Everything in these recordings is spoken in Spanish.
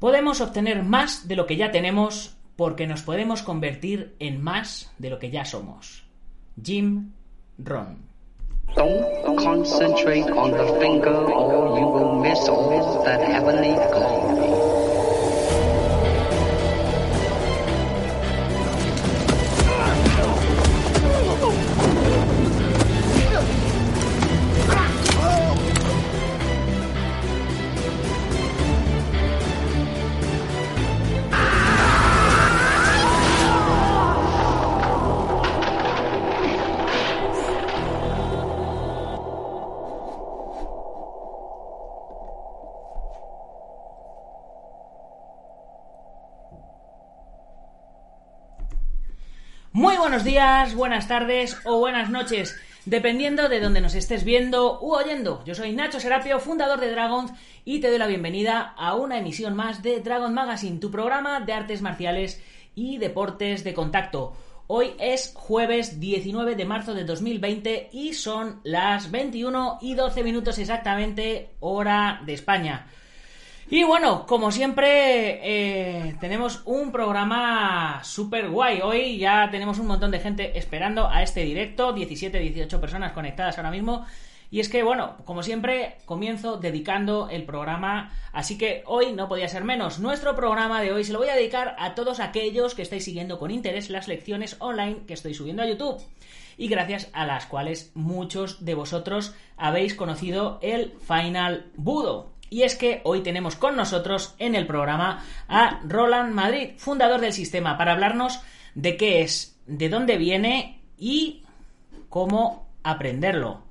Podemos obtener más de lo que ya tenemos porque nos podemos convertir en más de lo que ya somos. Jim Ron. On the finger or you will miss heavenly. Buenos días, buenas tardes o buenas noches, dependiendo de donde nos estés viendo u oyendo. Yo soy Nacho Serapio, fundador de Dragons, y te doy la bienvenida a una emisión más de Dragon Magazine, tu programa de artes marciales y deportes de contacto. Hoy es jueves 19 de marzo de 2020 y son las 21 y 12 minutos exactamente hora de España. Y bueno, como siempre, eh, tenemos un programa súper guay. Hoy ya tenemos un montón de gente esperando a este directo, 17, 18 personas conectadas ahora mismo. Y es que, bueno, como siempre, comienzo dedicando el programa, así que hoy no podía ser menos. Nuestro programa de hoy se lo voy a dedicar a todos aquellos que estáis siguiendo con interés las lecciones online que estoy subiendo a YouTube y gracias a las cuales muchos de vosotros habéis conocido el Final Budo. Y es que hoy tenemos con nosotros en el programa a Roland Madrid, fundador del sistema, para hablarnos de qué es, de dónde viene y cómo aprenderlo.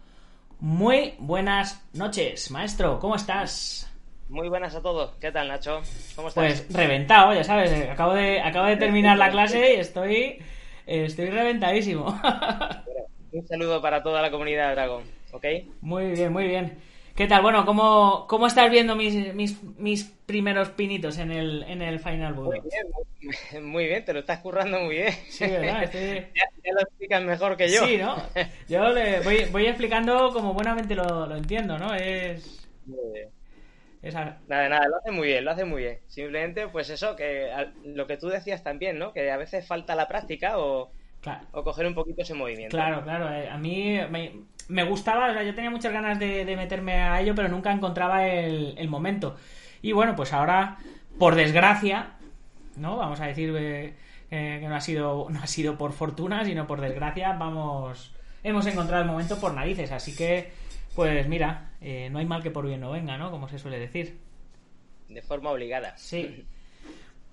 Muy buenas noches, maestro, ¿cómo estás? Muy buenas a todos. ¿Qué tal, Nacho? ¿Cómo estás? Pues reventado, ya sabes, acabo de, acabo de terminar la clase y estoy, estoy reventadísimo. Un saludo para toda la comunidad de Dragon, ¿ok? Muy bien, muy bien. ¿Qué tal? Bueno, ¿cómo, cómo estás viendo mis, mis, mis primeros pinitos en el, en el Final Budo? Muy bien, muy, bien, te lo estás currando muy bien. Sí, ¿verdad? Estoy... Ya, ya lo explicas mejor que yo. Sí, ¿no? Yo le voy, voy explicando como buenamente lo, lo entiendo, ¿no? Es... Muy bien. es a- Nada, nada, lo hace muy bien, lo hace muy bien. Simplemente, pues eso, que lo que tú decías también, ¿no? Que a veces falta la práctica o, Claro, o coger un poquito ese movimiento. claro, claro. eh, A mí me, me gustaba, o sea, yo tenía muchas ganas de, de meterme a ello, pero nunca encontraba el, el momento. Y bueno, pues ahora, por desgracia, ¿no? Vamos a decir eh, eh, que no ha sido no ha sido por fortuna, sino por desgracia, vamos hemos encontrado el momento por narices, así que pues mira, eh, no hay mal que por bien no venga, ¿no? Como se suele decir. De forma obligada. Sí.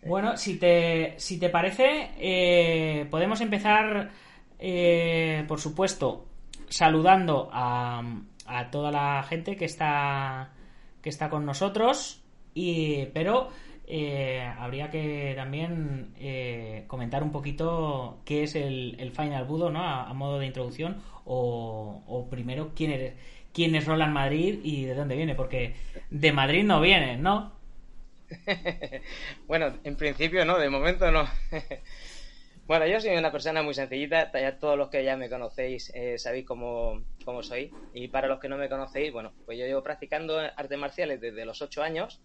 Bueno, si te, si te parece, eh, podemos empezar, eh, por supuesto, saludando a, a toda la gente que está, que está con nosotros, y, pero eh, habría que también eh, comentar un poquito qué es el, el Final Budo, ¿no? A, a modo de introducción, o, o primero quién eres, quién es Roland Madrid y de dónde viene, porque de Madrid no viene, ¿no? bueno, en principio no, de momento no. bueno, yo soy una persona muy sencillita, ya todos los que ya me conocéis eh, sabéis cómo, cómo soy. Y para los que no me conocéis, bueno, pues yo llevo practicando artes marciales desde los 8 años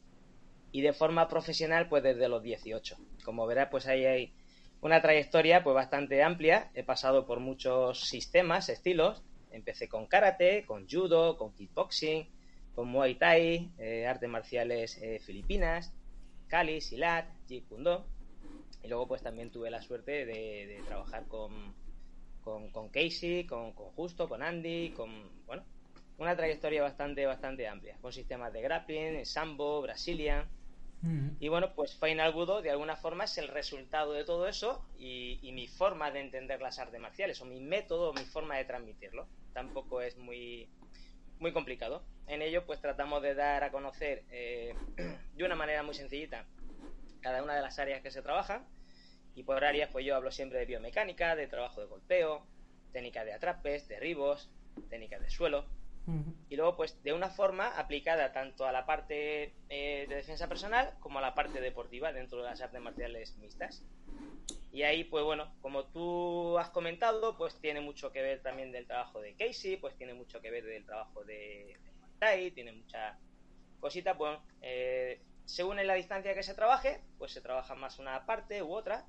y de forma profesional pues desde los 18. Como verás, pues ahí hay una trayectoria pues bastante amplia. He pasado por muchos sistemas, estilos. Empecé con karate, con judo, con kickboxing, con muay thai, eh, artes marciales eh, filipinas, Kali, Silat, Jeet Kune Do. Y luego pues también tuve la suerte de, de trabajar con, con, con Casey, con, con Justo, con Andy, con, bueno, una trayectoria bastante, bastante amplia, con sistemas de grappling, sambo, Brazilian. Mm. Y bueno, pues Final Budo de alguna forma es el resultado de todo eso y, y mi forma de entender las artes marciales, o mi método, mi forma de transmitirlo. Tampoco es muy, muy complicado. En ello, pues tratamos de dar a conocer eh, de una manera muy sencillita cada una de las áreas que se trabajan. Y por áreas, pues yo hablo siempre de biomecánica, de trabajo de golpeo, técnica de atrapes, derribos, técnicas de suelo. Y luego, pues de una forma aplicada tanto a la parte eh, de defensa personal como a la parte deportiva dentro de las artes marciales mixtas. Y ahí, pues bueno, como tú has comentado, pues tiene mucho que ver también del trabajo de Casey, pues tiene mucho que ver del trabajo de, de Muay Thai, tiene mucha cosita, pues eh, según en la distancia que se trabaje, pues se trabaja más una parte u otra,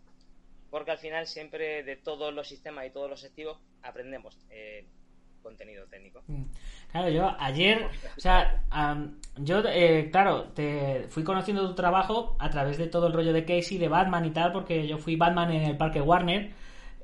porque al final siempre de todos los sistemas y todos los activos aprendemos eh, contenido técnico. Mm. Claro, yo ayer, o sea, yo, eh, claro, te fui conociendo tu trabajo a través de todo el rollo de Casey, de Batman y tal, porque yo fui Batman en el parque Warner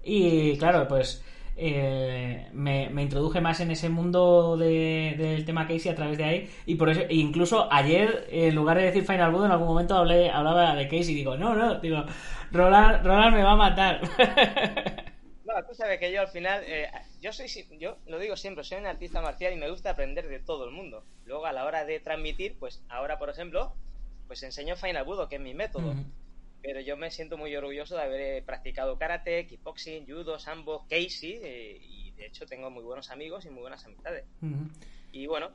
y claro, pues eh, me, introduje más en ese mundo del tema Casey a través de ahí y por eso, incluso ayer, en lugar de decir Final Boot, en algún momento hablé, hablaba de Casey y digo, no, no, digo, Roland, Roland me va a matar. No, tú sabes que yo al final, eh, yo soy, yo lo digo siempre, soy un artista marcial y me gusta aprender de todo el mundo. Luego a la hora de transmitir, pues ahora por ejemplo, pues enseño Final Budo, que es mi método. Pero yo me siento muy orgulloso de haber eh, practicado karate, kickboxing, judo, sambo, casey, eh, y de hecho tengo muy buenos amigos y muy buenas amistades. Y bueno,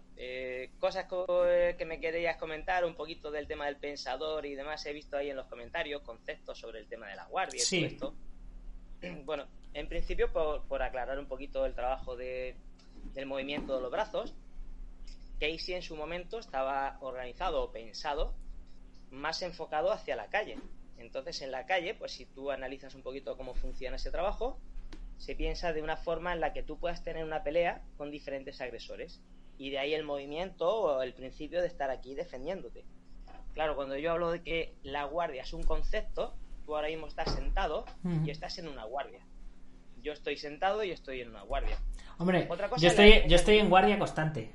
cosas que me querías comentar, un poquito del tema del pensador y demás, he visto ahí en los comentarios conceptos sobre el tema de la guardia y todo esto. Bueno, en principio, por, aclarar un poquito el trabajo de, del movimiento de los brazos, Casey en su momento estaba organizado o pensado más enfocado hacia la calle. Entonces, en la calle, pues si tú analizas un poquito cómo funciona ese trabajo, se piensa de una forma en la que tú puedas tener una pelea con diferentes agresores. Y de ahí el movimiento o el principio de estar aquí defendiéndote. Claro, cuando yo hablo de que la guardia es un concepto, tú ahora mismo estás sentado y estás en una guardia yo estoy sentado y estoy en una guardia. Hombre, yo, estoy, yo estoy en guardia constante.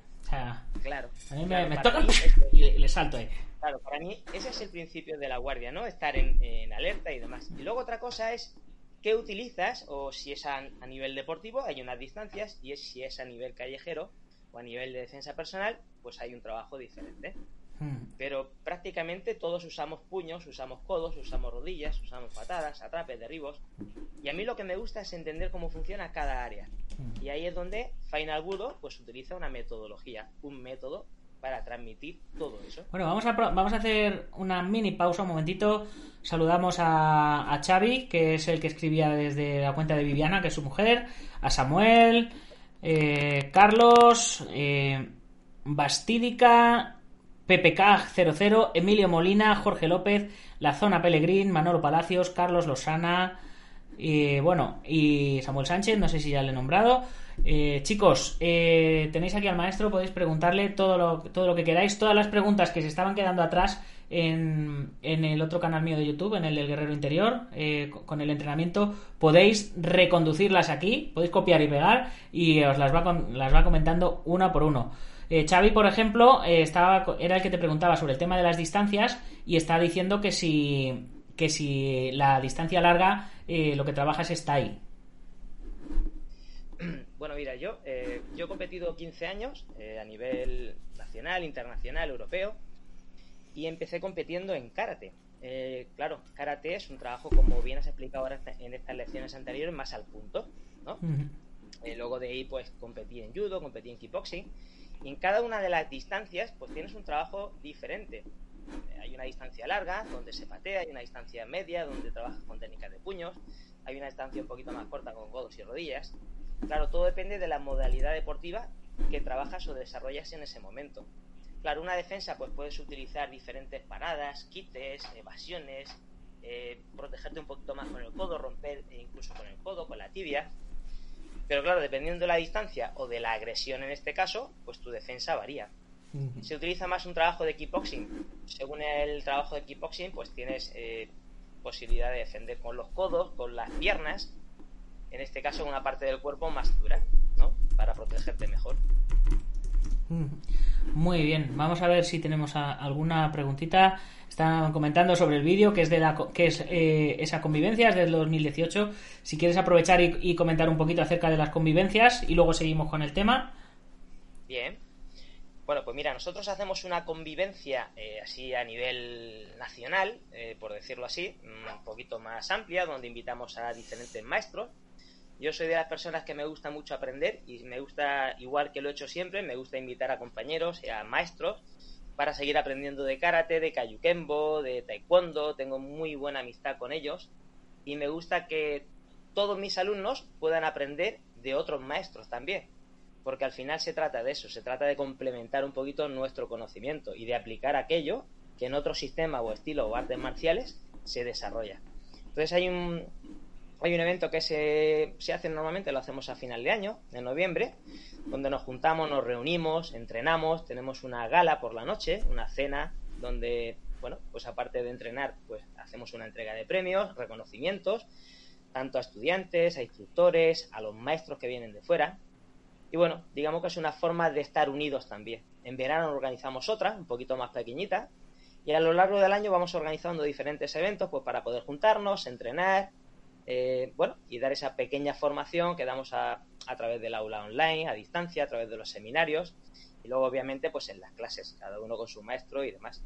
claro. A mí me, toca y le, salto ahí. Claro, para mí ese es el principio de la guardia, ¿no? Estar en, alerta y demás. Y luego otra cosa es qué utilizas, o si es a, a, nivel deportivo, hay unas distancias, y es, si es a nivel callejero o a nivel de defensa personal, pues hay un trabajo diferente. Hmm. Pero prácticamente todos usamos puños, usamos codos, usamos rodillas, usamos patadas, atrapes, derribos. Y a mí lo que me gusta es entender cómo funciona cada área. Hmm. Y ahí es donde Final Budo pues utiliza una metodología, un método para transmitir todo eso. Bueno, vamos a, vamos a hacer una mini pausa, un momentito. Saludamos a, a Xavi, que es el que escribía desde la cuenta de Viviana, que es su mujer, a Samuel, eh, Carlos, eh, Bastídica, PPK00, Emilio Molina, Jorge López, La Zona Pelegrín, Manolo Palacios, Carlos Losana, y bueno, y Samuel Sánchez, no sé si ya le he nombrado. Eh, chicos, eh, tenéis aquí al maestro, podéis preguntarle todo lo, todo lo que queráis, todas las preguntas que se estaban quedando atrás en, en el otro canal mío de YouTube, en el del Guerrero Interior, eh, con el entrenamiento, podéis reconducirlas aquí, podéis copiar y pegar y os las va, las va comentando uno por uno. Eh, Xavi, por ejemplo, eh, estaba, era el que te preguntaba sobre el tema de las distancias y está diciendo que si, que si la distancia larga eh, lo que trabajas está ahí. Bueno, mira, yo, yo he competido 15 años a nivel nacional, internacional, europeo y empecé compitiendo en karate. claro, karate es un trabajo, como bien has explicado ahora en estas lecciones anteriores, más al punto, ¿no? luego de ahí, pues competí en judo, competí en kickboxing y en cada una de las distancias, pues tienes un trabajo diferente. Hay una distancia larga, donde se patea, hay una distancia media, donde trabajas con técnicas de puños, hay una distancia un poquito más corta con codos y rodillas. Claro, todo depende de la modalidad deportiva que trabajas o desarrollas en ese momento. Claro, una defensa, pues puedes utilizar diferentes paradas, quites, evasiones, eh, protegerte un poquito más con el codo, romper incluso con el codo, con la tibia. Pero claro, dependiendo de la distancia o de la agresión en este caso, pues tu defensa varía. Se utiliza más un trabajo de kickboxing. Según el trabajo de kickboxing, pues tienes eh, posibilidad de defender con los codos, con las piernas, en este caso una parte del cuerpo más dura, ¿no? Para protegerte mejor. Muy bien, vamos a ver si tenemos alguna preguntita. Están comentando sobre el vídeo que es de la que es eh, esa convivencia, es del 2018. Si quieres aprovechar y, comentar un poquito acerca de las convivencias y luego seguimos con el tema. Bien. Bueno, pues mira, nosotros hacemos una convivencia eh, así a nivel nacional, eh, por decirlo así, un poquito más amplia, donde invitamos a diferentes maestros yo soy de las personas que me gusta mucho aprender y me gusta, igual que lo he hecho siempre, me gusta invitar a compañeros y a maestros para seguir aprendiendo de karate, de kayukembo, de taekwondo, tengo muy buena amistad con ellos. Y me gusta que todos mis alumnos puedan aprender de otros maestros también, porque al final se trata de eso, se trata de complementar un poquito nuestro conocimiento y de aplicar aquello que en otro sistema o estilo o artes marciales se desarrolla. Entonces hay un, hay un evento que se, se hace normalmente, lo hacemos a final de año, en noviembre, donde nos juntamos, nos reunimos, entrenamos, tenemos una gala por la noche, una cena donde, bueno, pues aparte de entrenar, pues hacemos una entrega de premios, reconocimientos, tanto a estudiantes, a instructores, a los maestros que vienen de fuera. Y bueno, digamos que es una forma de estar unidos también. En verano organizamos otra, un poquito más pequeñita, y a lo largo del año vamos organizando diferentes eventos pues para poder juntarnos, entrenar, eh, bueno, y dar esa pequeña formación que damos a, a través del aula online, a distancia, a través de los seminarios y luego obviamente pues en las clases, cada uno con su maestro y demás.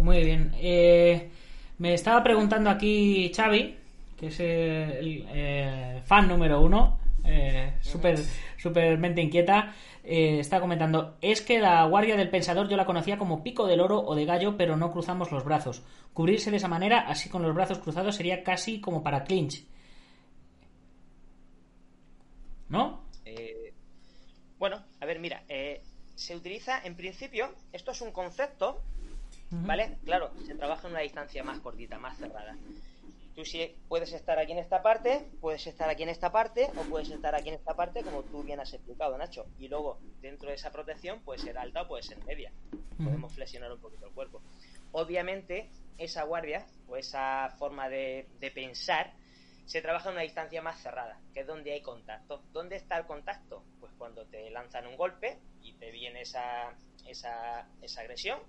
Muy bien. Eh, me estaba preguntando aquí Xavi, que es el eh, fan número uno, eh, súper super mente inquieta, eh, está comentando, es que la guardia del pensador yo la conocía como pico del oro o de gallo, pero no cruzamos los brazos. Cubrirse de esa manera, así con los brazos cruzados, sería casi como para clinch. ¿No? Eh, bueno, a ver, mira, eh, se utiliza en principio, esto es un concepto, ¿vale? Claro, se trabaja en una distancia más cortita, más cerrada. Tú sí puedes estar aquí en esta parte, puedes estar aquí en esta parte o puedes estar aquí en esta parte como tú bien has explicado, Nacho. Y luego, dentro de esa protección, puede ser alta o puede ser media. Podemos flexionar un poquito el cuerpo. Obviamente, esa guardia o esa forma de, de pensar se trabaja en una distancia más cerrada, que es donde hay contacto. ¿Dónde está el contacto? Pues cuando te lanzan un golpe y te viene esa, esa, esa agresión,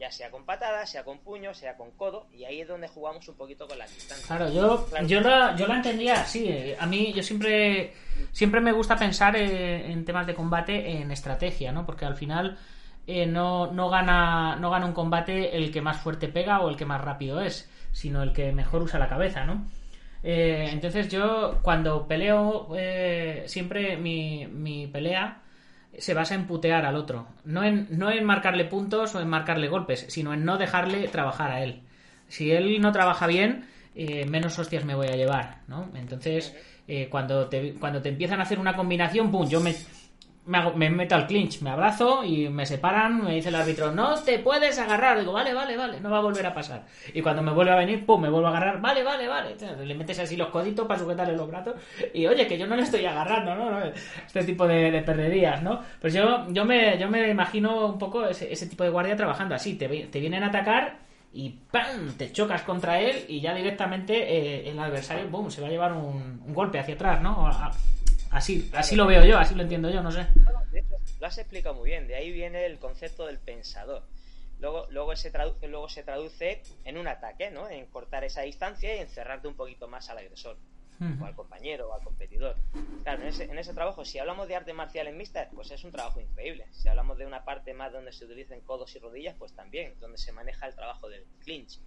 ya sea con patada, sea con puño, sea con codo, y ahí es donde jugamos un poquito con la distancia. Claro, yo, Claro. yo, la, yo la entendía así. eh, A mí, yo siempre, siempre me gusta pensar eh, en temas de combate en estrategia, ¿no? Porque al final eh, no, no, gana, no gana un combate el que más fuerte pega o el que más rápido es, sino el que mejor usa la cabeza, ¿no? Eh, entonces yo cuando peleo, siempre mi, mi pelea se basa en putear al otro. No en, no en marcarle puntos o en marcarle golpes, sino en no dejarle trabajar a él. Si él no trabaja bien, eh, menos hostias me voy a llevar, ¿no? Entonces, eh, cuando, te, cuando te empiezan a hacer una combinación, ¡pum! Yo me, me, hago- me meto al clinch, me abrazo y me separan, me dice el árbitro, no te puedes agarrar. Digo, vale, vale, vale, no va a volver a pasar. Y cuando me vuelve a venir, pum, me vuelvo a agarrar, vale, vale, vale. Le metes así los coditos para sujetarle los brazos y oye, que yo no le estoy agarrando, ¿no? No, Este tipo de, de perderías, ¿no? Pues yo, yo, me, yo me imagino un poco ese, tipo de guardia trabajando así, te, vi- te vienen a atacar y ¡pam! te chocas contra él y ya directamente eh, el adversario ¡boom! se va a llevar un, un golpe hacia atrás, ¿no? Así, así lo veo yo, así lo entiendo yo, no sé. De hecho, lo has explicado muy bien. De ahí viene el concepto del pensador. Luego, luego, se tradu- luego se traduce en un ataque, ¿no? En cortar esa distancia y encerrarte un poquito más al agresor, o al compañero, o al competidor. Claro, en ese, en ese trabajo, si hablamos de artes marciales mixtas, pues es un trabajo increíble. Si hablamos de una parte más donde se utilicen codos y rodillas, pues también, donde se maneja el trabajo del clinch.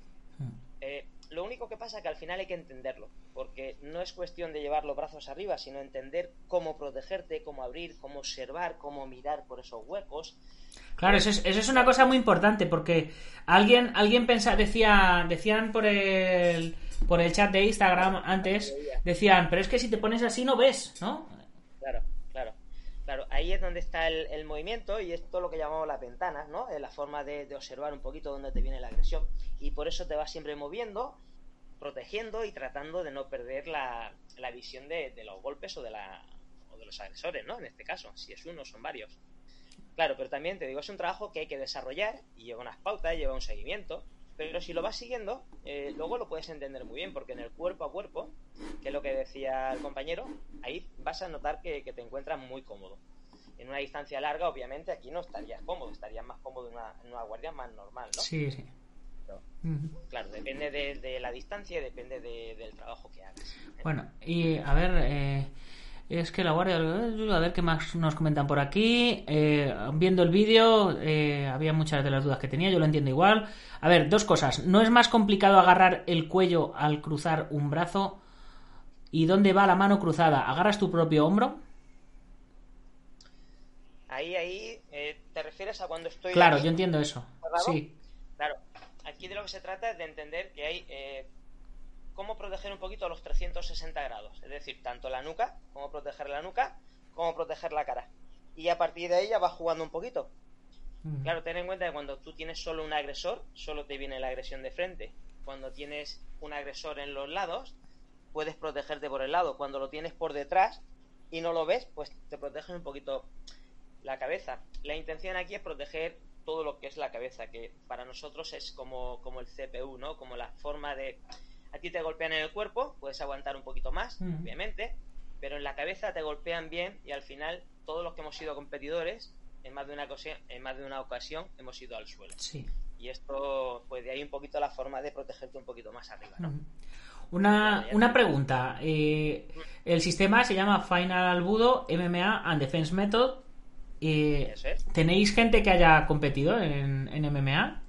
Eh, lo único que pasa es que al final hay que entenderlo, porque no es cuestión de llevar los brazos arriba, sino entender cómo protegerte, cómo abrir, cómo observar, cómo mirar por esos huecos. Claro, eso es, eso es una cosa muy importante porque alguien, alguien pensa, decía, decían por el, por el chat de Instagram antes, decían, pero es que si te pones así no ves, ¿no? Claro, claro. Ahí es donde está el, el movimiento y es todo lo que llamamos las ventanas, ¿no? Es la forma de, observar un poquito dónde te viene la agresión. Y por eso te vas siempre moviendo, protegiendo y tratando de no perder la, visión de, de los golpes o de, la, o de los agresores, ¿no? En este caso, si es uno, son varios. Claro, pero también te digo, es un trabajo que hay que desarrollar y lleva unas pautas, lleva un seguimiento. Pero si lo vas siguiendo, eh, luego lo puedes entender muy bien, porque en el cuerpo a cuerpo, que es lo que decía el compañero, ahí vas a notar que, que te encuentras muy cómodo. En una distancia larga, obviamente, aquí no estarías cómodo, estarías más cómodo en una, en una guardia más normal, ¿no? Sí, sí. Pero, claro, depende de, de la distancia y depende de- del trabajo que hagas. ¿eh? Bueno, y a ver, eh, es que la guardia, a ver qué más nos comentan por aquí. Eh, viendo el vídeo, eh, había muchas de las dudas que tenía, yo lo entiendo igual. A ver, dos cosas. ¿No es más complicado agarrar el cuello al cruzar un brazo? ¿Y dónde va la mano cruzada? ¿Agarras tu propio hombro? Ahí, ahí, eh, ¿te refieres a cuando estoy... Claro, yo entiendo eso. Sí. Claro, aquí de lo que se trata es de entender que hay eh, cómo proteger un poquito los 360 grados, es decir, tanto la nuca, cómo proteger la nuca, cómo proteger la cara. Y a partir de ahí ya vas jugando un poquito. Claro, ten en cuenta que cuando tú tienes solo un agresor, solo te viene la agresión de frente. Cuando tienes un agresor en los lados, puedes protegerte por el lado. Cuando lo tienes por detrás y no lo ves, pues te proteges un poquito la cabeza. La intención aquí es proteger todo lo que es la cabeza, que para nosotros es como, como el CPU, ¿no? Como la forma de... A ti te golpean en el cuerpo, puedes aguantar un poquito más, obviamente, pero en la cabeza te golpean bien y al final todos los que hemos sido competidores en más de una ocasión, en más de una ocasión hemos ido al suelo. Sí. Y esto, pues de ahí un poquito la forma de protegerte un poquito más arriba, ¿no? Una, una pregunta. Eh, el sistema se llama Final Albudo MMA and Defense Method. Eh. ¿Tenéis gente que haya competido en, en MMA?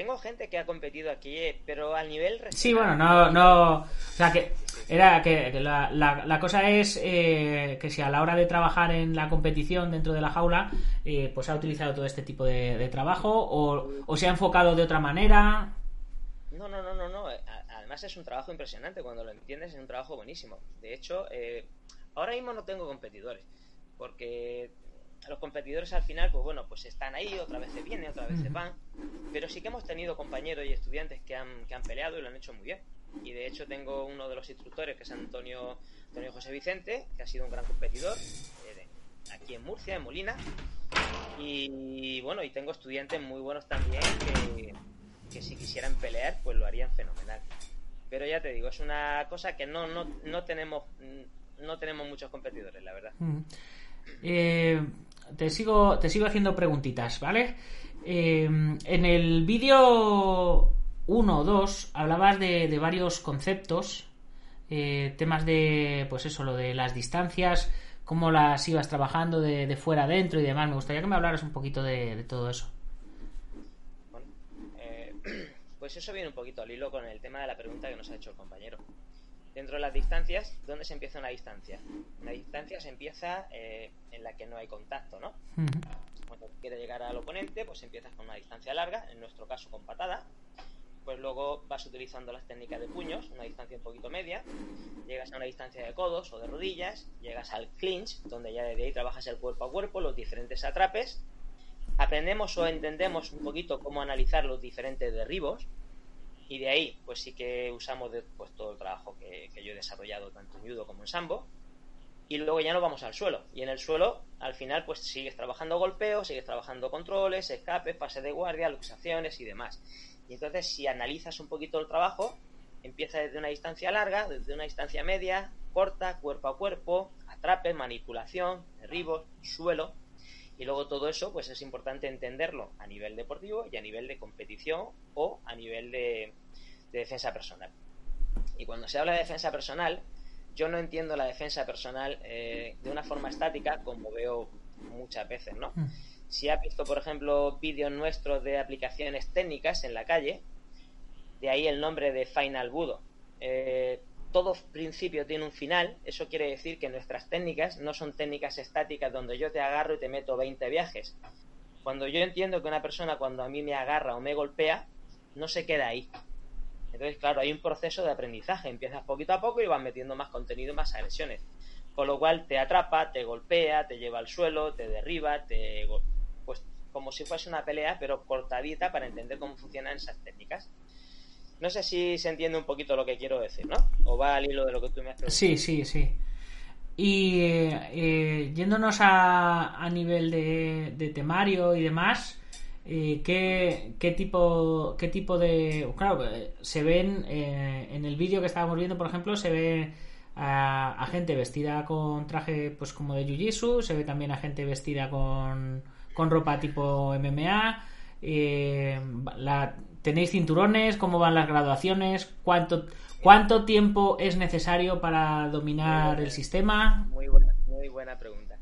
Tengo gente que ha competido aquí, eh, pero al nivel Sí, bueno, no, no. O sea, que era que, que la, la- la cosa es eh, que si a la hora de trabajar en la competición dentro de la jaula, eh, pues ha utilizado todo este tipo de, de trabajo o, o se ha enfocado de otra manera. No, no, no, no, no. eh, Además es un trabajo impresionante cuando lo entiendes, es un trabajo buenísimo. De hecho, eh, ahora mismo no tengo competidores, porque los competidores al final, pues bueno, pues están ahí, otra vez se vienen, otra vez se van, pero sí que hemos tenido compañeros y estudiantes que han, que han peleado y lo han hecho muy bien. Y de hecho tengo uno de los instructores, que es Antonio, Antonio José Vicente, que ha sido un gran competidor eh, aquí en Murcia, en Molina. Y bueno, y tengo estudiantes muy buenos también que, que si quisieran pelear, pues lo harían fenomenal. Pero ya te digo, es una cosa que no, no, no tenemos no tenemos muchos competidores, la verdad. Mm. Eh, te sigo te sigo haciendo preguntitas, ¿vale? Eh, en el vídeo 1 o 2 hablabas de, de varios conceptos, eh, temas de, pues eso, lo de las distancias, cómo las ibas trabajando de, de fuera adentro y demás. Me gustaría que me hablaras un poquito de, de todo eso. Bueno, eh, pues eso viene un poquito al hilo con el tema de la pregunta que nos ha hecho el compañero. Dentro de las distancias, ¿dónde se empieza una distancia? Una distancia se empieza eh, en la que no hay contacto, ¿no? Cuando quieres llegar al oponente, pues empiezas con una distancia larga, en nuestro caso con patada. Pues luego vas utilizando las técnicas de puños, una distancia un poquito media. Llegas a una distancia de codos o de rodillas. Llegas al clinch, donde ya desde ahí trabajas el cuerpo a cuerpo, los diferentes atrapes. Aprendemos o entendemos un poquito cómo analizar los diferentes derribos. Y de ahí, pues sí que usamos de- pues, todo el trabajo que, yo he desarrollado tanto en judo como en sambo y luego ya nos vamos al suelo. Y en el suelo, al final, pues sigues trabajando golpeo, sigues trabajando controles, escapes, pases de guardia, luxaciones y demás. Y entonces, si analizas un poquito el trabajo, empieza desde una distancia larga, desde una distancia media, corta, cuerpo a cuerpo, atrape, manipulación, derribos, suelo. Y luego todo eso, pues es importante entenderlo a nivel deportivo y a nivel de competición o a nivel de, de defensa personal. Y cuando se habla de defensa personal, yo no entiendo la defensa personal eh, de una forma estática como veo muchas veces, ¿no? Mm. Si has visto, por ejemplo, vídeos nuestros de aplicaciones técnicas en la calle, de ahí el nombre de Final Budo. Eh, todo principio tiene un final, eso quiere decir que nuestras técnicas no son técnicas estáticas donde yo te agarro y te meto 20 viajes. Cuando yo entiendo que una persona cuando a mí me agarra o me golpea, no se queda ahí. Entonces, claro, hay un proceso de aprendizaje. Empiezas poquito a poco y vas metiendo más contenido, más agresiones. Con lo cual te atrapa, te golpea, te lleva al suelo, te derriba, te pues como si fuese una pelea, pero cortadita para entender cómo funcionan esas técnicas. No sé si se entiende un poquito lo que quiero decir, ¿no? O va al hilo de lo que tú me has preguntado. Sí, sí, sí. Y eh, eh, yéndonos a, a nivel de, de temario y demás, eh, ¿qué, qué tipo, ¿qué tipo de...? Claro, se ven eh, en el vídeo que estábamos viendo, por ejemplo, se ve a, a gente vestida con traje pues como de Jiu-Jitsu, se ve también a gente vestida con, con ropa tipo MMA. la, ¿Tenéis cinturones? ¿Cómo van las graduaciones? ¿Cuánto, ¿Cuánto tiempo es necesario para dominar el sistema? Muy buena, muy buena pregunta.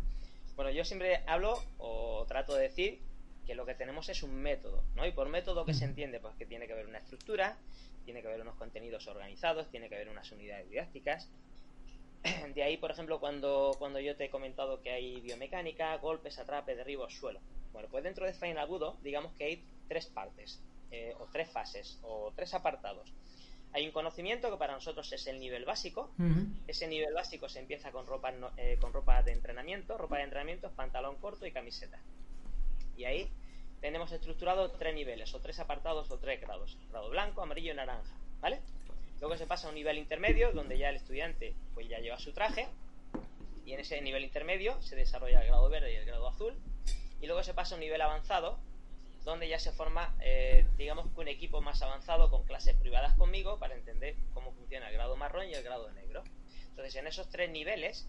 Bueno, yo siempre hablo o trato de decir que lo que tenemos es un método, ¿no? Y por método que se entiende, pues que tiene que haber una estructura, tiene que haber unos contenidos organizados, tiene que haber unas unidades didácticas. De ahí, por ejemplo, cuando, cuando yo te he comentado que hay biomecánica, golpes, atrapes, derribos, suelo. Bueno, pues dentro de Final Agudo, digamos que hay tres partes, eh, o tres fases, o tres apartados. Hay un conocimiento que para nosotros es el nivel básico, ese nivel básico se empieza con ropa, eh, con ropa de entrenamiento. Ropa de entrenamiento pantalón corto y camiseta. Y ahí tenemos estructurado tres niveles, o tres apartados, o tres grados. Grado blanco, amarillo y naranja, ¿vale? Luego se pasa a un nivel intermedio, donde ya el estudiante pues ya lleva su traje, y en ese nivel intermedio se desarrolla el grado verde y el grado azul, y luego se pasa a un nivel avanzado, donde ya se forma, eh, digamos, un equipo más avanzado con clases privadas conmigo para entender cómo funciona el grado marrón y el grado negro. Entonces, en esos tres niveles,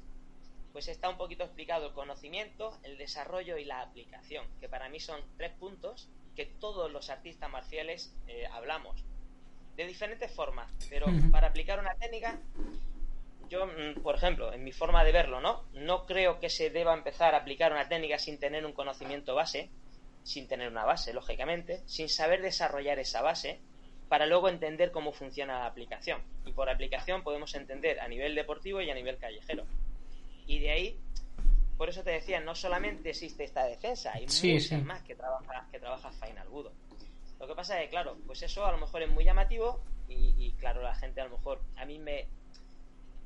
pues está un poquito explicado el conocimiento, el desarrollo y la aplicación, que para mí son tres puntos que todos los artistas marciales eh, hablamos de diferentes formas, pero para aplicar una técnica, yo, mm, por ejemplo, en mi forma de verlo, ¿no? No creo que se deba empezar a aplicar una técnica sin tener un conocimiento base, sin tener una base, lógicamente, sin saber desarrollar esa base, para luego entender cómo funciona la aplicación. Y por aplicación podemos entender a nivel deportivo y a nivel callejero. Y de ahí, por eso te decía, no solamente existe esta defensa, hay muchas más que trabaja, que trabaja Final Budo. Lo que pasa es que, claro, pues eso a lo mejor es muy llamativo y, claro, la gente a lo mejor a mí me...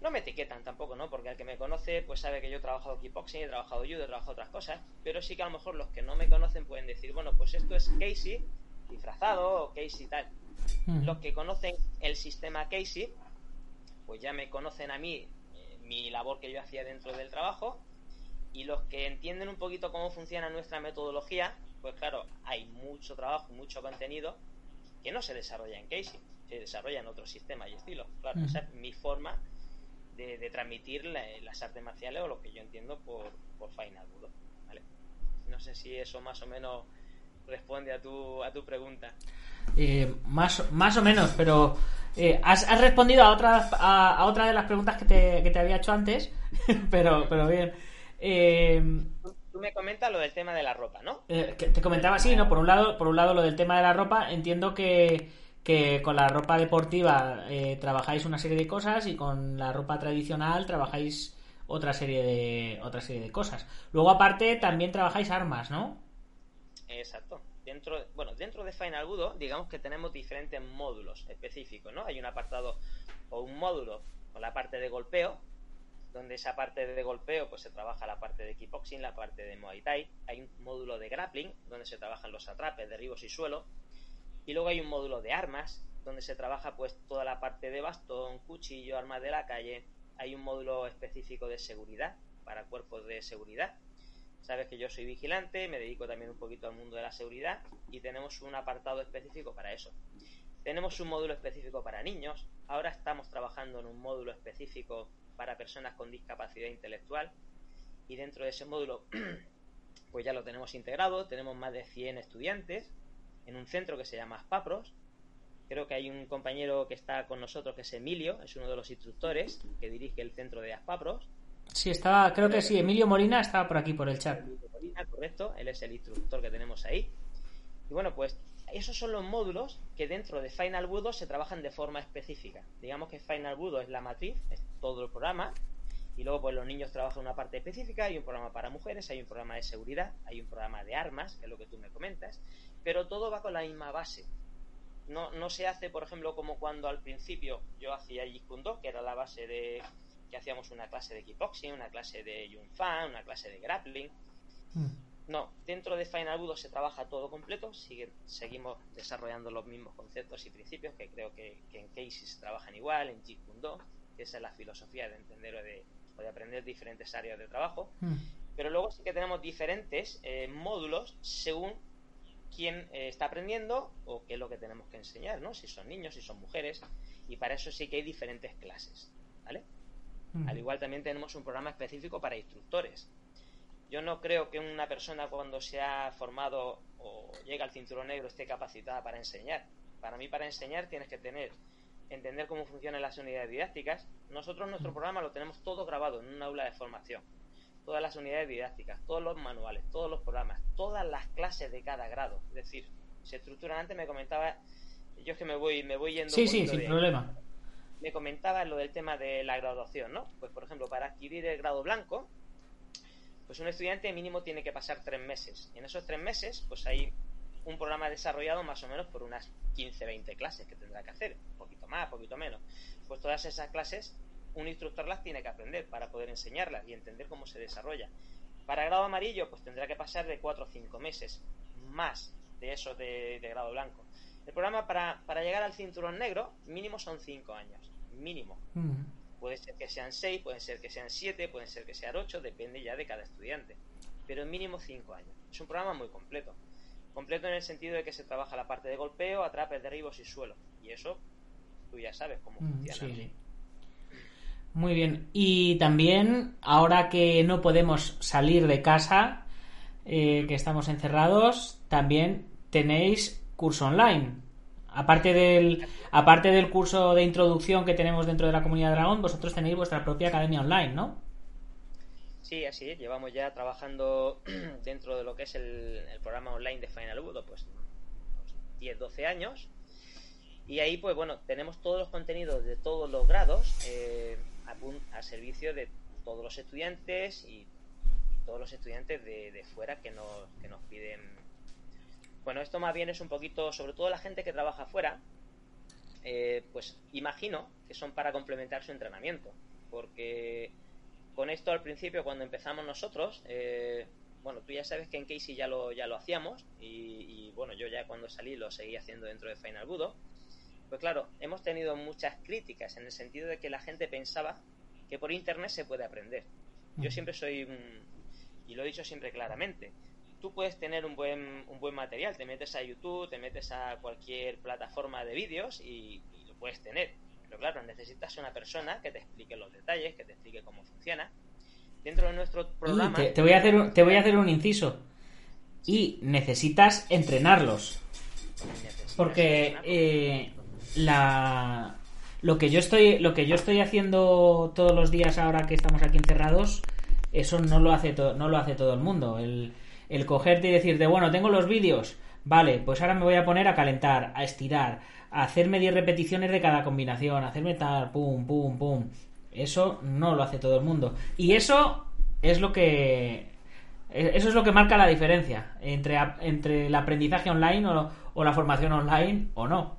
No me etiquetan tampoco, ¿no? Porque al que me conoce, pues sabe que yo he trabajado kickboxing, he trabajado judo, he trabajado otras cosas, pero sí que a lo mejor los que no me conocen pueden decir, bueno, pues esto es Casey disfrazado o Casey tal. Los que conocen el sistema Casey, pues ya me conocen a mí, eh, mi labor que yo hacía dentro del trabajo, y los que entienden un poquito cómo funciona nuestra metodología, pues claro, hay mucho trabajo, mucho contenido que no se desarrolla en Casey, se desarrolla en otros sistemas y estilos. Claro, esa es mi forma de, transmitir las artes marciales o lo que yo entiendo por, por Final Budo. ¿vale? No sé si eso más o menos responde a tu, a tu pregunta. Eh, más, más o menos, pero eh, has, has, respondido a otra, a, otra de las preguntas que te, que te había hecho antes, pero, pero bien. Eh, tú me comentas lo del tema de la ropa, ¿no? Te comentaba así, ¿no? Por un lado, por un lado lo del tema de la ropa, entiendo que, con la ropa deportiva eh, trabajáis una serie de cosas y con la ropa tradicional trabajáis otra serie de otra serie de cosas. Luego aparte también trabajáis armas, ¿no? Exacto. Dentro, bueno, dentro de Final Budo, digamos que tenemos diferentes módulos específicos, ¿no? Hay un apartado o un módulo con la parte de golpeo, donde esa parte de golpeo pues se trabaja la parte de kickboxing, la parte de Muay Thai, hay un módulo de grappling donde se trabajan los atrapes, derribos y suelo, y luego hay un módulo de armas donde se trabaja pues toda la parte de bastón, cuchillo, armas de la calle, hay un módulo específico de seguridad para cuerpos de seguridad. Sabes que yo soy vigilante, me dedico también un poquito al mundo de la seguridad y tenemos un apartado específico para eso. Tenemos un módulo específico para niños, ahora estamos trabajando en un módulo específico para personas con discapacidad intelectual y dentro de ese módulo pues ya lo tenemos integrado, tenemos más de 100 estudiantes en un centro que se llama Aspapros. Creo que hay un compañero que está con nosotros que es Emilio, es uno de los instructores que dirige el centro de Aspapros. Sí, estaba, creo que sí, Emilio Molina estaba por aquí por el chat. Emilio Molina, correcto, él es el instructor que tenemos ahí. Y bueno, pues esos son los módulos que dentro de Final Budo se trabajan de forma específica. Digamos que Final Budo es la matriz, es todo el programa, y luego pues los niños trabajan una parte específica, hay un programa para mujeres, hay un programa de seguridad, hay un programa de armas, que es lo que tú me comentas, pero todo va con la misma base. No, no se hace, por ejemplo, como cuando al principio yo hacía Jeet que era la base de que hacíamos una clase de kickboxing, una clase de Yun Fan, una clase de grappling. Hmm. No, dentro de Final Budo se trabaja todo completo, sigue, seguimos desarrollando los mismos conceptos y principios que creo que, en Casey se trabajan igual, en Jeet que esa es la filosofía de entender o de, de aprender diferentes áreas de trabajo. Hmm. Pero luego sí que tenemos diferentes eh, módulos según quién eh, está aprendiendo o qué es lo que tenemos que enseñar, ¿no? Si son niños, si son mujeres, y para eso sí que hay diferentes clases, ¿vale? Al igual también tenemos un programa específico para instructores yo no creo que una persona cuando se ha formado o llega al cinturón negro esté capacitada para enseñar. Para mí, para enseñar tienes que tener, entender cómo funcionan las unidades didácticas. Nosotros nuestro programa lo tenemos todo grabado en un aula de formación. Todas las unidades didácticas, todos los manuales, todos los programas, todas las clases de cada grado. Es decir, se estructuran antes, me comentaba, yo es que me voy, me voy yendo. Sí, sí, sin problema. Me comentaba lo del tema de la graduación, ¿no? Pues por ejemplo, para adquirir el grado blanco, pues un estudiante mínimo tiene que pasar tres meses. Y en esos tres meses, pues hay un programa desarrollado más o menos por unas 15, 20 clases que tendrá que hacer, un poquito más, un poquito menos. Pues todas esas clases, un instructor las tiene que aprender para poder enseñarlas y entender cómo se desarrolla. Para grado amarillo, pues tendrá que pasar de 4 o 5 meses, más de eso de, grado blanco. El programa para, llegar al cinturón negro, mínimo son 5 años, mínimo. Puede ser que sean 6, pueden ser que sean 7, pueden ser que sean 8, depende ya de cada estudiante. Pero mínimo 5 años. Es un programa muy completo. Completo en el sentido de que se trabaja la parte de golpeo, atrapes, derribos y suelo. Y eso, tú ya sabes cómo funciona. Muy bien. Y también, ahora que no podemos salir de casa, eh, que estamos encerrados, también tenéis curso online. Aparte del, aparte del curso de introducción que tenemos dentro de la comunidad Dragón, vosotros tenéis vuestra propia academia online, ¿no? Sí, así es. Llevamos ya trabajando dentro de lo que es el, programa online de Final Budo, pues 10, 12 años. Y ahí, pues bueno, tenemos todos los contenidos de todos los grados eh, a, servicio de todos los estudiantes y, todos los estudiantes de, fuera que nos, que nos piden. Bueno, esto más bien es un poquito, sobre todo la gente que trabaja fuera, eh, pues imagino que son para complementar su entrenamiento. Porque con esto al principio, cuando empezamos nosotros, eh, bueno, tú ya sabes que en Casey ya lo, ya lo hacíamos y, bueno, yo ya cuando salí lo seguí haciendo dentro de Final Budo. Pues claro, hemos tenido muchas críticas en el sentido de que la gente pensaba que por internet se puede aprender. Yo siempre soy, y lo he dicho siempre claramente, tú puedes tener un buen, un buen material, te metes a YouTube, te metes a cualquier plataforma de vídeos y lo puedes tener pero claro, necesitas una persona que te explique los detalles, que te explique cómo funciona. Dentro de nuestro programa... Te, voy a hacer un, te voy a hacer un inciso. Y necesitas entrenarlos. Porque eh, la lo que yo estoy lo que yo estoy haciendo todos los días ahora que estamos aquí encerrados eso no lo hace no lo hace todo el mundo el, cogerte y decirte bueno tengo los vídeos vale pues ahora me voy a poner a calentar a estirar hacerme 10 repeticiones de cada combinación, hacerme tal, pum, pum, pum. Eso no lo hace todo el mundo. Y eso es lo que. Eso es lo que marca la diferencia entre, entre el aprendizaje online o, la formación online o no.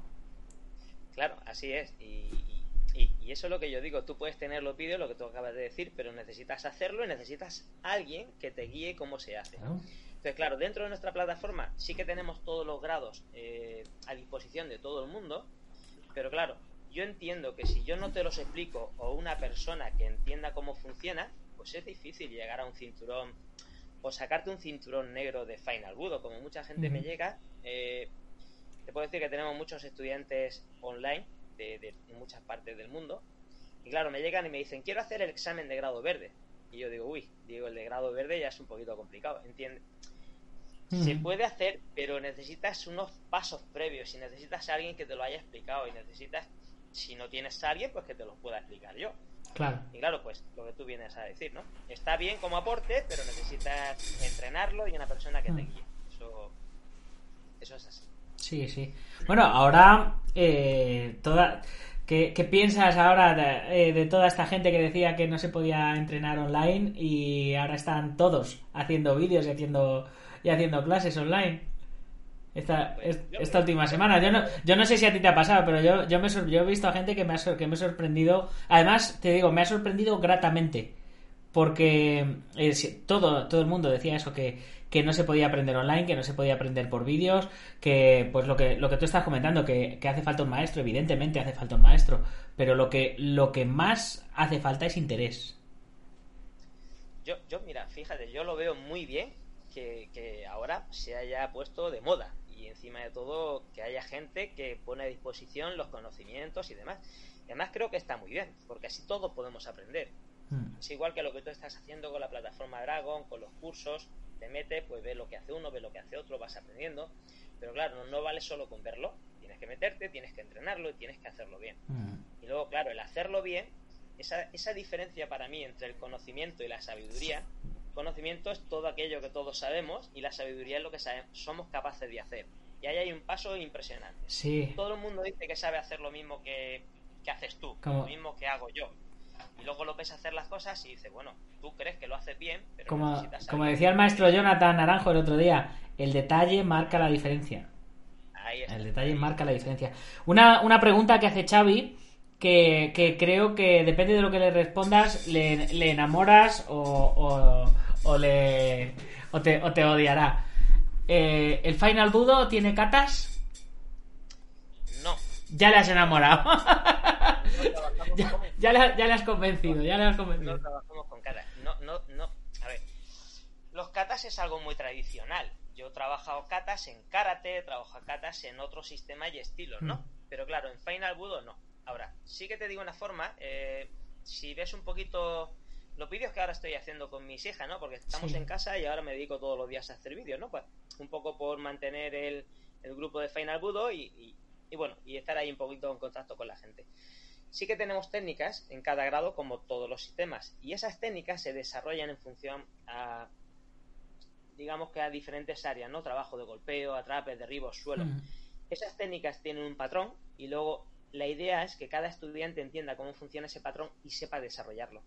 Claro, así es. Y, eso es lo que yo digo. Tú puedes tener los vídeos, lo que tú acabas de decir, pero necesitas hacerlo y necesitas alguien que te guíe cómo se hace. Entonces, claro, dentro de nuestra plataforma sí que tenemos todos los grados eh, a disposición de todo el mundo, pero claro, yo entiendo que si yo no te los explico o una persona que entienda cómo funciona, pues es difícil llegar a un cinturón o sacarte un cinturón negro de Final Budo. Como mucha gente me llega, eh, te puedo decir que tenemos muchos estudiantes online de, de, muchas partes del mundo. Y claro, me llegan y me dicen, quiero hacer el examen de grado verde. Y yo digo, uy, digo, el de grado verde ya es un poquito complicado. Entiende, se puede hacer, pero necesitas unos pasos previos y necesitas a alguien que te lo haya explicado y necesitas, si no tienes a alguien, pues que te lo pueda explicar yo. Claro. Y claro, pues lo que tú vienes a decir, ¿no? Está bien como aporte, pero necesitas entrenarlo y una persona que te guíe. Eso, eso es así. Sí, sí. Bueno, ahora eh, toda... ¿Qué, piensas ahora de, eh, de, toda esta gente que decía que no se podía entrenar online y ahora están todos haciendo vídeos y haciendo y haciendo clases online. Esta, esta última semana. Yo no, yo no sé si a ti te ha pasado, pero yo, yo, me, yo he visto a gente que me, ha, que me ha sorprendido. Además, te digo, me ha sorprendido gratamente. Porque eh, todo, todo el mundo decía eso, que, que no se podía aprender online, que no se podía aprender por vídeos, que pues lo que, lo que tú estás comentando, que, que, hace falta un maestro, evidentemente hace falta un maestro, pero lo que, lo que más hace falta es interés. Yo, yo, mira, fíjate, yo lo veo muy bien que, ahora se haya puesto de moda y encima de todo que haya gente que pone a disposición los conocimientos y demás. Además creo que está muy bien, porque así todos podemos aprender. Hmm. Es igual que lo que tú estás haciendo con la plataforma Dragon, con los cursos, te metes, pues ves lo que hace uno, ves lo que hace otro, vas aprendiendo. Pero claro, no, vale solo con verlo, tienes que meterte, tienes que entrenarlo y tienes que hacerlo bien. Hmm. Y luego, claro, el hacerlo bien, esa, esa diferencia para mí entre el conocimiento y la sabiduría Conocimiento es todo aquello que todos sabemos y la sabiduría es lo que somos capaces de hacer. Y ahí hay un paso impresionante. Sí. Todo el mundo dice que sabe hacer lo mismo que, haces tú, lo mismo que hago yo. Y luego lo ves hacer las cosas y dices, bueno, tú crees que lo haces bien, pero como, como decía el maestro Jonathan Naranjo el otro día, el detalle marca la diferencia. Ahí El detalle marca la diferencia. Una, una pregunta que hace Xavi, que, creo que depende de lo que le respondas, le, enamoras o, o, le, o, te, o te odiará. Eh, ¿El Final Budo tiene catas? No. Ya le has enamorado. Ya, le, ya le has convencido, ya le has convencido. no trabajamos con katas. No, no, no. A ver, los katas es algo muy tradicional. Yo he trabajado katas en karate, he trabajado katas en otros sistemas y estilos, ¿no? Mm. Pero claro, en Final Budo no. Ahora, sí que te digo una forma, eh, si ves un poquito los vídeos que ahora estoy haciendo con mis hijas, ¿no? Porque estamos Sí. en casa y ahora me dedico todos los días a hacer vídeos, ¿no? Pues un poco por mantener el, el grupo de Final Budo y, y- y bueno, y estar ahí un poquito en contacto con la gente. Sí que tenemos técnicas en cada grado como todos los sistemas y esas técnicas se desarrollan en función a digamos que a diferentes áreas, ¿no? Trabajo de golpeo, atrape, derribo, suelo. Mm. Esas técnicas tienen un patrón y luego la idea es que cada estudiante entienda cómo funciona ese patrón y sepa desarrollarlo.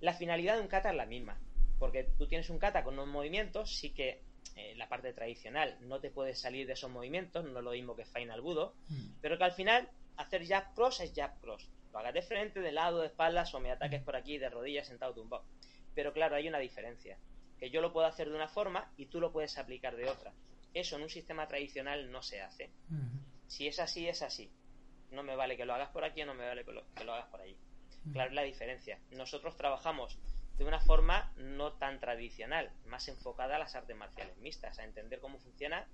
La finalidad de un kata es la misma, porque tú tienes un kata con unos movimientos, sí que eh, la parte tradicional no te puedes salir de esos movimientos, no es lo mismo que Final Budo, Mm. pero que al final hacer jab cross es jab cross. Lo hagas de frente, de lado, de espaldas o me ataques por aquí, de rodillas, sentado, tumbado. Pero claro, hay una diferencia. Que yo lo puedo hacer de una forma y tú lo puedes aplicar de otra. Eso en un sistema tradicional no se hace. Mm. Si es así, es así. No me vale que lo hagas por aquí o no me vale que lo, que lo hagas por allí. Claro, es la diferencia. Nosotros trabajamos de una forma no tan tradicional, más enfocada a las artes marciales mixtas, a entender cómo funciona.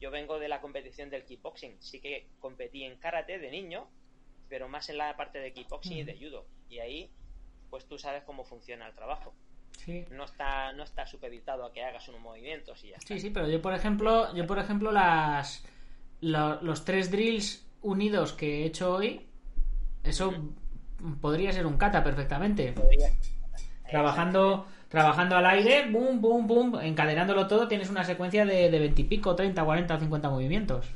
Yo vengo de la competición del kickboxing. Sí que competí en karate de niño, pero más en la parte de kickboxing y de judo. Y ahí, pues tú sabes cómo funciona el trabajo. Sí. No está, no está supeditado a que hagas unos movimientos y ya está. Sí, sí, pero yo por ejemplo, yo por ejemplo las lo- los tres drills unidos que he hecho hoy, eso podría ser un kata perfectamente. Podría- Trabajando trabajando al aire, boom, boom, boom, encadenándolo todo, tienes una secuencia de, de 20 y pico, 30, 40 o 50 movimientos.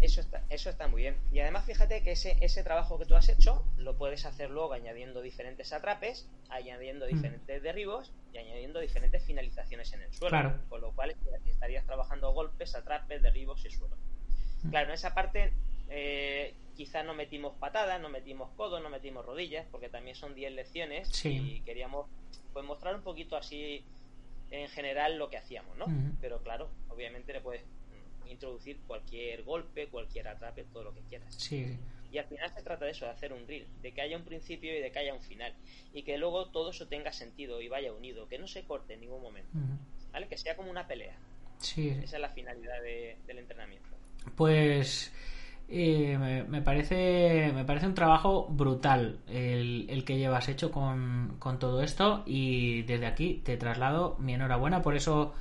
Eso está, eso está muy bien. Y además fíjate que ese, ese trabajo que tú has hecho lo puedes hacer luego añadiendo diferentes atrapes, añadiendo Mm. diferentes derribos y añadiendo diferentes finalizaciones en el suelo. Claro. Con lo cual estarías trabajando golpes, atrapes, derribos y suelo. Mm. Claro, en esa parte eh, quizás no metimos patadas, no metimos codos, no metimos rodillas, porque también son 10 lecciones Sí. y queríamos pues mostrar un poquito así en general lo que hacíamos, ¿no? Pero claro, obviamente le puedes introducir cualquier golpe, cualquier atrape, todo lo que quieras. Sí. Y al final se trata de eso, de hacer un reel, de que haya un principio y de que haya un final. Y que luego todo eso tenga sentido y vaya unido, que no se corte en ningún momento. ¿vale? Que sea como una pelea. Sí, sí. Esa es la finalidad de- del entrenamiento. Pues eh, me, parece me parece un trabajo brutal el, que llevas hecho con, con todo esto y desde aquí te traslado mi enhorabuena. Por eso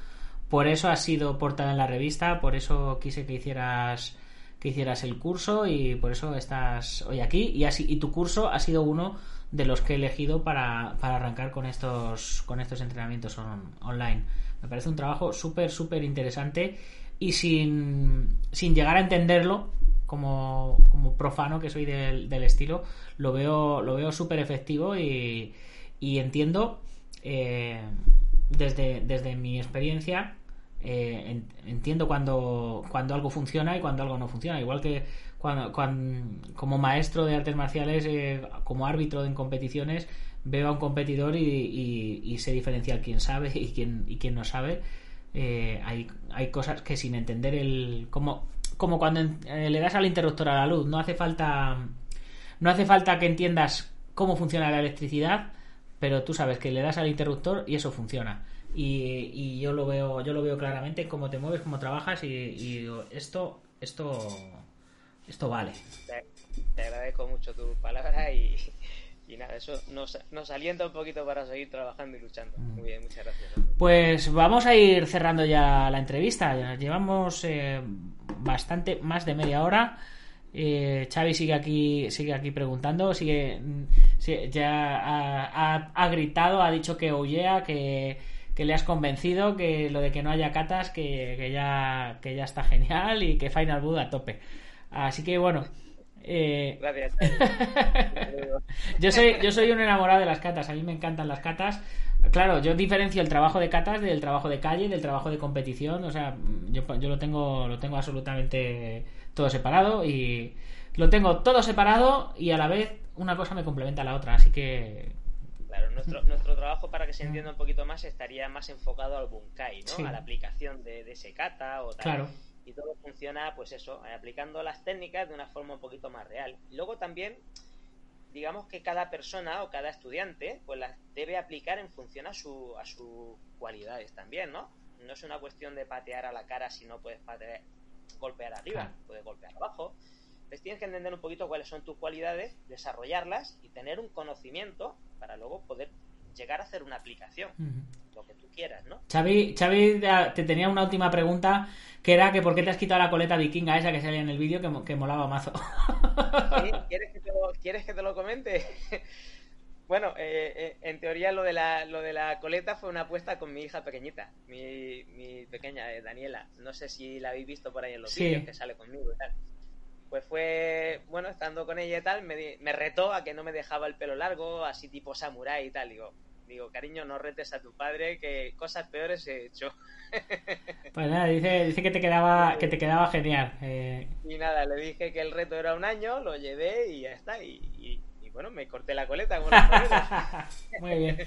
por eso has sido portada en la revista por eso quise que hicieras que hicieras el curso y por eso estás hoy aquí. Y así y tu curso ha sido uno de los que he elegido para, para arrancar con estos con estos entrenamientos on- online. Me parece un trabajo súper súper interesante y sin, sin llegar a entenderlo como, como profano que soy del, del estilo lo veo lo veo súper efectivo y, y entiendo eh, desde, desde mi experiencia eh, en- entiendo cuando, cuando algo funciona y cuando algo no funciona. Igual que cuando, cuan- como maestro de artes marciales eh, como árbitro en competiciones veo a un competidor y, y, y sé diferenciar quién sabe y quién, y quién no sabe. Hay, hay cosas que sin entender el como, como cuando eh, le das al interruptor a la luz. No hace falta no hace falta que entiendas cómo funciona la electricidad pero tú sabes que le das al interruptor y eso funciona. Y, y yo lo veo yo lo veo claramente en cómo te mueves cómo trabajas y, digo, esto esto esto vale. Te, te agradezco mucho tu palabra y, y nada, eso nos, nos alienta un poquito para seguir trabajando y luchando. Muy bien, muchas gracias. Pues vamos a ir cerrando ya la entrevista. Llevamos eh, bastante más de media hora. Eh, Xavi sigue aquí, sigue aquí preguntando, sigue, mm, ya ha, ha- ha gritado, ha dicho que huyea, que, que le has convencido, que lo de que no haya catas, que, que ya, que ya está genial y que Final Buda a tope. Así que bueno, eh, Gracias. yo soy, yo soy un enamorado de las catas, a mí me encantan las catas. Claro, yo diferencio el trabajo de catas del trabajo de calle, del trabajo de competición, o sea, yo, yo lo tengo, lo tengo absolutamente todo separado y lo tengo todo separado y a la vez una cosa me complementa a la otra, así que Claro, nuestro, nuestro trabajo, para que se entienda un poquito más, estaría más enfocado al bunkai, ¿no? Sí. A la aplicación de, de ese kata o tal. Claro. Y todo funciona, pues eso, aplicando las técnicas de una forma un poquito más real. Y luego también, digamos que cada persona o cada estudiante, pues las debe aplicar en función a, su, a sus cualidades también, ¿no? No es una cuestión de patear a la cara si no puedes patear, golpear arriba, Claro. puedes golpear abajo. Entonces tienes que entender un poquito cuáles son tus cualidades, desarrollarlas y tener un conocimiento para luego poder llegar a hacer una aplicación, lo que tú quieras, ¿no? Xavi, Xavi te tenía una última pregunta que era que por qué te has quitado la coleta vikinga esa que salía en el vídeo que, que molaba mazo. ¿Sí? ¿Quieres, que te lo, ¿Quieres que te lo comente? bueno, eh, eh, en teoría lo de, la, lo de la coleta fue una apuesta con mi hija pequeñita, mi, mi pequeña eh, Daniela. No sé si la habéis visto por ahí en los Sí. vídeos que sale conmigo y tal. Pues fue, bueno, estando con ella y tal, me, me retó a que no me dejaba el pelo largo, así tipo samurái y tal. Digo, digo, cariño, no retes a tu padre, que cosas peores he hecho. Pues nada, dice, dice que te quedaba, que te quedaba genial. Eh, Y nada, le dije que el reto era un año, lo llevé y ya está. Y, y- y bueno, me corté la coleta. Muy bien.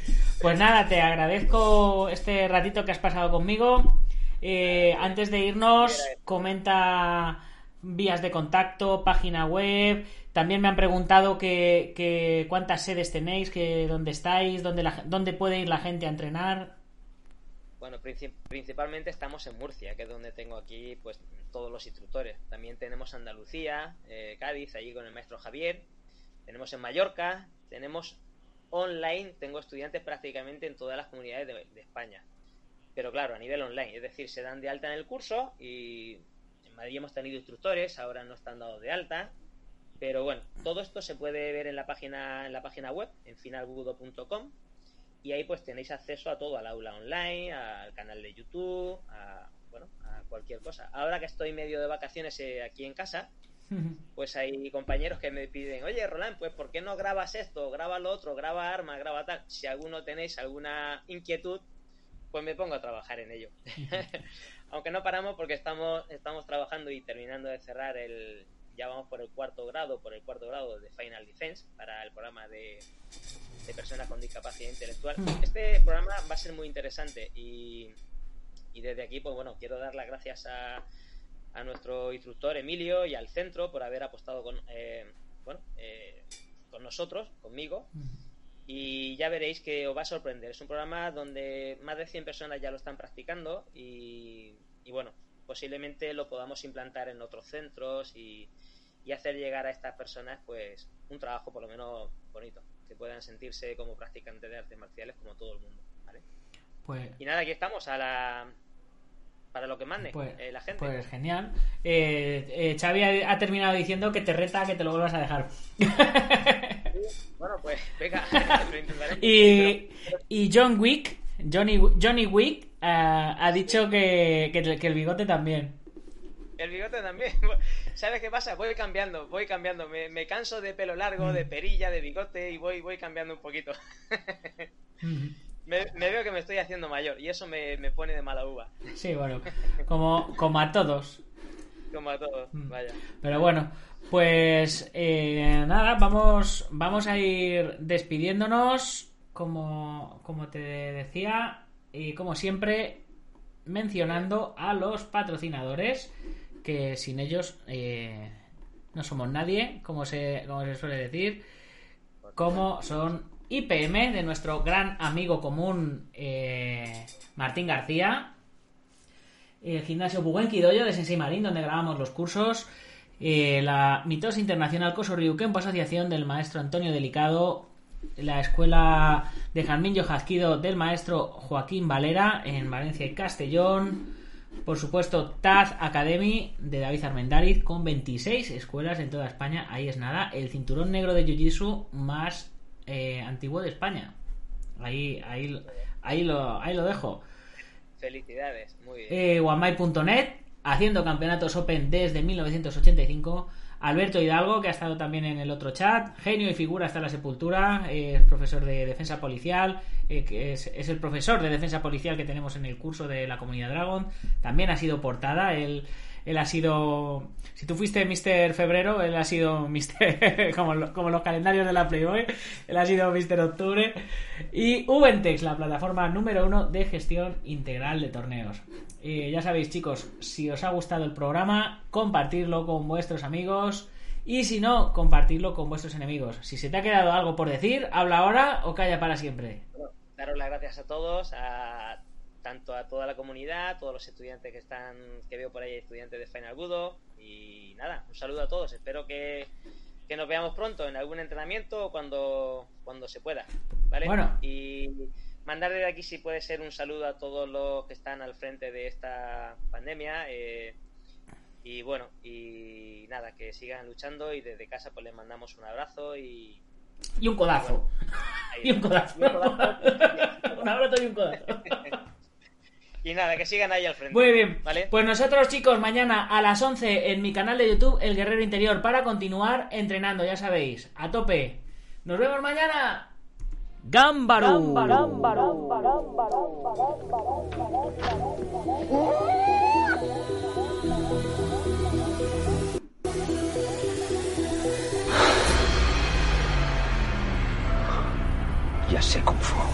Pues nada, te agradezco este ratito que has pasado conmigo. Eh, antes de irnos, comenta vías de contacto, página web. También me han preguntado que, que cuántas sedes tenéis, que dónde estáis, dónde, dónde puede ir la gente a entrenar. Bueno, princip- principalmente estamos en Murcia, que es donde tengo aquí pues todos los instructores. También tenemos Andalucía, eh, Cádiz, allí con el maestro Javier. Tenemos en Mallorca, tenemos online, tengo estudiantes prácticamente en todas las comunidades de, de España. Pero claro, a nivel online, es decir, se dan de alta en el curso y en Madrid hemos tenido instructores, ahora no están dados de alta. Pero bueno, todo esto se puede ver en la página, en la página web, en finalbudo.com y ahí pues tenéis acceso a todo, al aula online, al canal de YouTube, a, bueno, a cualquier cosa. Ahora que estoy medio de vacaciones eh, aquí en casa, pues hay compañeros que me piden, oye Roland, pues ¿por qué no grabas esto? Graba lo otro, graba arma, graba tal. Si alguno tenéis alguna inquietud, pues me pongo a trabajar en ello. Aunque no paramos porque estamos, estamos trabajando y terminando de cerrar el, ya vamos por el cuarto grado, por el cuarto grado de Final Defense para el programa de, de personas con discapacidad intelectual. Este programa va a ser muy interesante y, y desde aquí, pues bueno, quiero dar las gracias a, a nuestro instructor Emilio y al centro por haber apostado con, eh, bueno, eh, con nosotros, conmigo. Y ya veréis que os va a sorprender. Es un programa donde más de 100 personas ya lo están practicando y, y bueno, posiblemente lo podamos implantar en otros centros y, y hacer llegar a estas personas pues un trabajo por lo menos bonito, que puedan sentirse como practicantes de artes marciales como todo el mundo. ¿vale? Pues, Y nada, aquí estamos a la para lo que mande pues, eh, la gente. pues genial. Eh, eh, Xavi ha, ha terminado diciendo que te reta que te lo vuelvas a dejar. Bueno, pues venga, lo. Y, y John Wick, Johnny, Johnny Wick, ah, ha dicho que, que, que el bigote también. El bigote también. ¿Sabes qué pasa? Voy cambiando, voy cambiando. Me, me canso de pelo largo, de perilla, de bigote y voy, voy cambiando un poquito. me, me veo que me estoy haciendo mayor y eso me, me pone de mala uva, Sí, bueno, como, como a todos. como a todos. Vaya. Pero bueno, pues eh, nada, vamos, vamos a ir despidiéndonos, como, como te decía, y como siempre, mencionando a los patrocinadores, que sin ellos eh, no somos nadie, como se, como se suele decir, como son IPM, de nuestro gran amigo común eh, Martín García, el gimnasio Buguen de Sensei Marín, donde grabamos los cursos, eh, la Mitos Internacional Coso Ryuken, por asociación del maestro Antonio Delicado, la escuela de Jarmín Yojazquido del maestro Joaquín Valera en Valencia y Castellón, por supuesto Taz Academy de David Armendariz con 26 escuelas en toda España, ahí es nada, el cinturón negro de Jiu-Jitsu más eh, antiguo de España. Ahí, ahí, ahí, lo, ahí lo dejo. Felicidades, muy bien. Eh, haciendo campeonatos Open desde 1985. Alberto Hidalgo, que ha estado también en el otro chat. Genio y figura hasta la sepultura. Es profesor de defensa policial. eh, es, es el profesor de defensa policial que tenemos en el curso de la comunidad Dragon. También ha sido portada. Él Él ha sido. Si tú fuiste Mr. Febrero, él ha sido Mr. como, lo- como los calendarios de la Playboy. Él ha sido Mr. Octubre. Y Ubentex, la plataforma número uno de gestión integral de torneos. Y ya sabéis, chicos, si os ha gustado el programa, compartirlo con vuestros amigos. Y si no, compartirlo con vuestros enemigos. Si se te ha quedado algo por decir, habla ahora o calla para siempre. Daros las gracias a todos, a, tanto a toda la comunidad, a todos los estudiantes que están, que veo por ahí, estudiantes de Final Budo. Y nada, un saludo a todos. Espero que, que nos veamos pronto en algún entrenamiento o cuando, cuando se pueda. ¿Vale? Bueno. Y mandar desde aquí, si puede ser, un saludo a todos los que están al frente de esta pandemia. eh, y bueno, y nada, que sigan luchando y desde casa pues les mandamos un abrazo y... Y un codazo. ahí. Y un codazo. Y un codazo. un abrazo y un codazo. Y nada, que sigan ahí al frente. Muy bien. ¿Vale? Pues nosotros, chicos, mañana a las 11 en mi canal de YouTube, El Guerrero Interior, para continuar entrenando, ya sabéis, a tope. Nos vemos mañana. Gámbaro. Ya sé cómo fue.